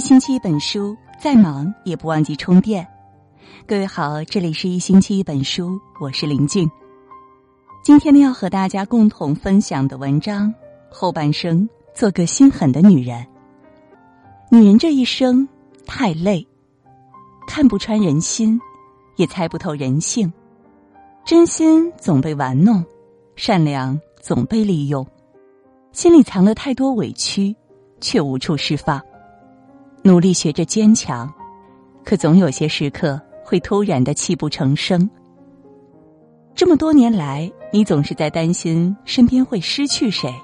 星期一本书，再忙也不忘记充电。各位好，这里是一星期一本书，我是林静。今天呢，要和大家共同分享的文章后半生，做个心狠的女人。女人这一生太累，看不穿人心，也猜不透人性，真心总被玩弄，善良总被利用，心里藏了太多委屈，却无处释放。努力学着坚强，可总有些时刻会突然的泣不成声。这么多年来，你总是在担心身边会失去谁，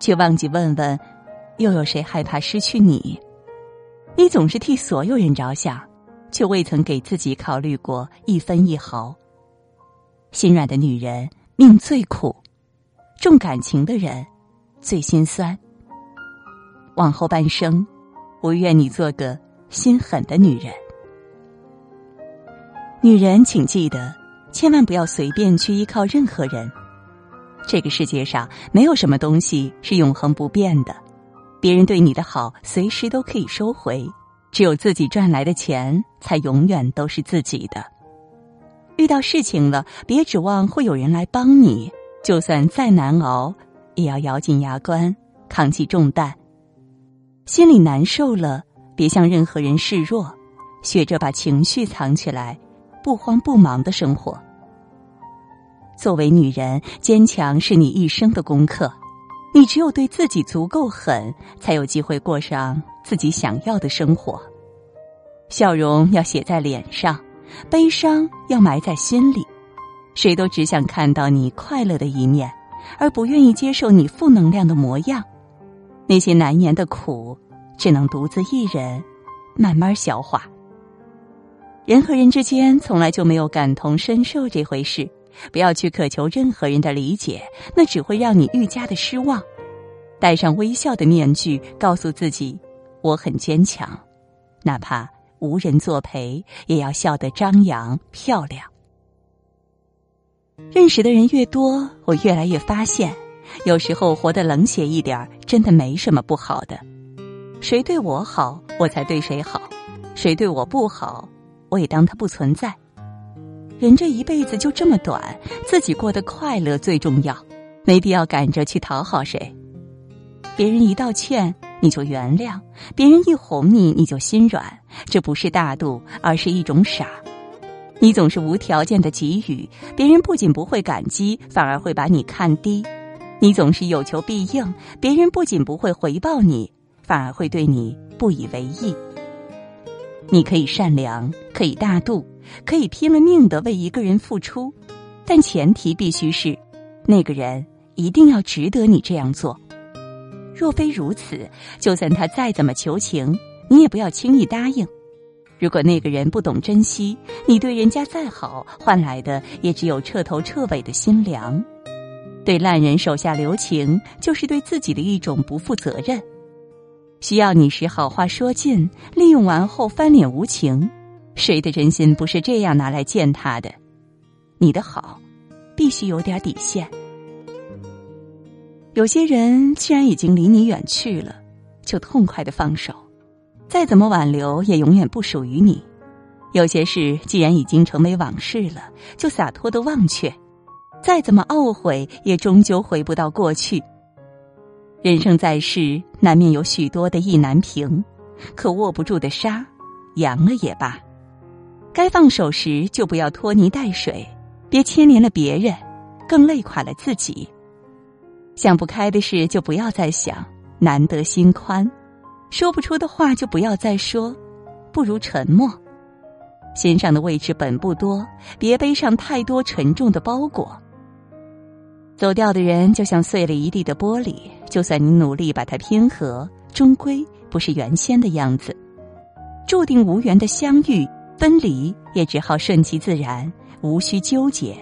却忘记问问，又有谁害怕失去你？你总是替所有人着想，却未曾给自己考虑过一分一毫。心软的女人命最苦，重感情的人最心酸。往后半生。我愿你做个心狠的女人。女人，请记得，千万不要随便去依靠任何人。这个世界上没有什么东西是永恒不变的，别人对你的好随时都可以收回，只有自己赚来的钱才永远都是自己的。遇到事情了，别指望会有人来帮你，就算再难熬，也要咬紧牙关，扛起重担。心里难受了，别向任何人示弱，学着把情绪藏起来，不慌不忙的生活。作为女人，坚强是你一生的功课。你只有对自己足够狠，才有机会过上自己想要的生活。笑容要写在脸上，悲伤要埋在心里。谁都只想看到你快乐的一面，而不愿意接受你负能量的模样。那些难言的苦，只能独自一人慢慢消化。人和人之间从来就没有感同身受这回事，不要去渴求任何人的理解，那只会让你愈加的失望。戴上微笑的面具，告诉自己我很坚强，哪怕无人作陪，也要笑得张扬漂亮。认识的人越多，我越来越发现。有时候活得冷血一点真的没什么不好的。谁对我好，我才对谁好；谁对我不好，我也当他不存在。人这一辈子就这么短，自己过得快乐最重要，没必要赶着去讨好谁。别人一道歉你就原谅，别人一哄你你就心软，这不是大度，而是一种傻。你总是无条件的给予，别人不仅不会感激，反而会把你看低。你总是有求必应，别人不仅不会回报你，反而会对你不以为意。你可以善良，可以大度，可以拼了命的为一个人付出，但前提必须是，那个人一定要值得你这样做。若非如此，就算他再怎么求情，你也不要轻易答应。如果那个人不懂珍惜，你对人家再好，换来的也只有彻头彻尾的心凉。对烂人手下留情，就是对自己的一种不负责任。需要你时好话说尽，利用完后翻脸无情。谁的真心不是这样拿来践踏的？你的好，必须有点底线。有些人既然已经离你远去了，就痛快的放手。再怎么挽留，也永远不属于你。有些事既然已经成为往事了，就洒脱的忘却。再怎么懊悔，也终究回不到过去。人生在世，难免有许多的意难平，可握不住的沙，扬了也罢。该放手时，就不要拖泥带水，别牵连了别人，更累垮了自己。想不开的事，就不要再想，难得心宽；说不出的话，就不要再说，不如沉默。心上的位置本不多，别背上太多沉重的包裹。走掉的人就像碎了一地的玻璃，就算你努力把它拼合，终归不是原先的样子。注定无缘的相遇、分离，也只好顺其自然，无需纠结。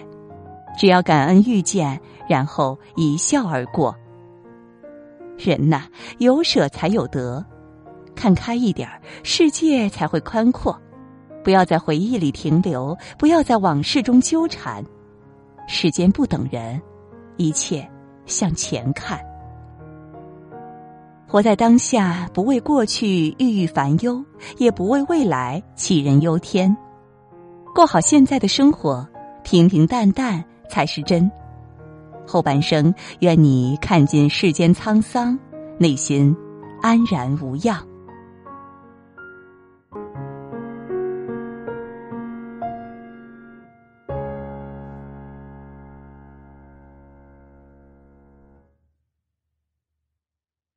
只要感恩遇见，然后一笑而过。人呐，有舍才有得，看开一点世界才会宽阔。不要在回忆里停留，不要在往事中纠缠。时间不等人。一切向前看。活在当下，不为过去郁郁烦忧，也不为未来杞人忧天，过好现在的生活，平平淡淡才是真。后半生，愿你看尽世间沧桑，内心安然无恙。